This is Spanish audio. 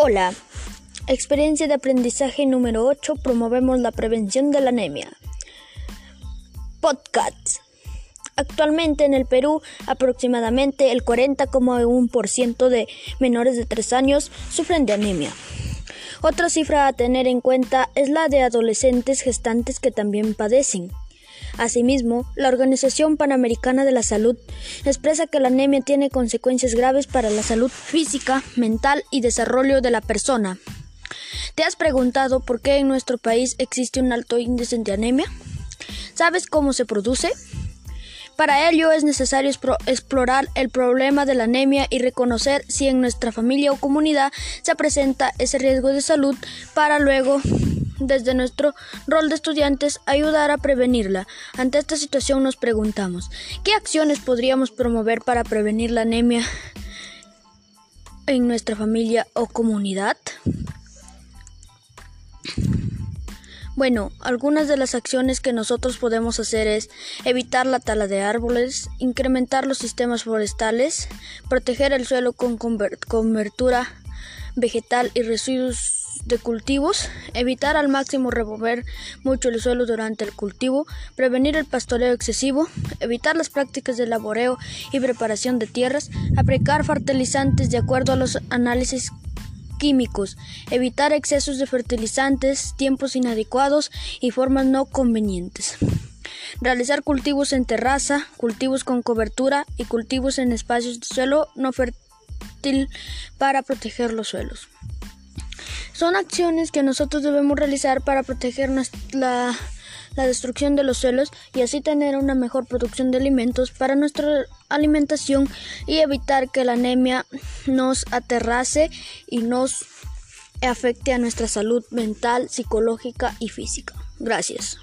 Hola, experiencia de aprendizaje número 8, promovemos la prevención de la anemia. Podcast. Actualmente en el Perú, aproximadamente el 40,1% de menores de 3 años sufren de anemia. Otra cifra a tener en cuenta es la de adolescentes gestantes que también padecen. Asimismo, la Organización Panamericana de la Salud expresa que la anemia tiene consecuencias graves para la salud física, mental y desarrollo de la persona. ¿Te has preguntado por qué en nuestro país existe un alto índice de anemia? ¿Sabes cómo se produce? Para ello es necesario explorar el problema de la anemia y reconocer si en nuestra familia o comunidad se presenta ese riesgo de salud para luego desde nuestro rol de estudiantes, ayudar a prevenirla. Ante esta situación nos preguntamos, ¿qué acciones podríamos promover para prevenir la anemia en nuestra familia o comunidad? Bueno, algunas de las acciones que nosotros podemos hacer es evitar la tala de árboles, incrementar los sistemas forestales, proteger el suelo con cobertura vegetal y residuos de cultivos, evitar al máximo remover mucho el suelo durante el cultivo, prevenir el pastoreo excesivo, evitar las prácticas de laboreo y preparación de tierras, aplicar fertilizantes de acuerdo a los análisis químicos, evitar excesos de fertilizantes, tiempos inadecuados y formas no convenientes. Realizar cultivos en terraza, cultivos con cobertura y cultivos en espacios de suelo no fértil para proteger los suelos. Son acciones que nosotros debemos realizar para proteger la, la destrucción de los suelos y así tener una mejor producción de alimentos para nuestra alimentación y evitar que la anemia nos aterrase y nos afecte a nuestra salud mental, psicológica y física. Gracias.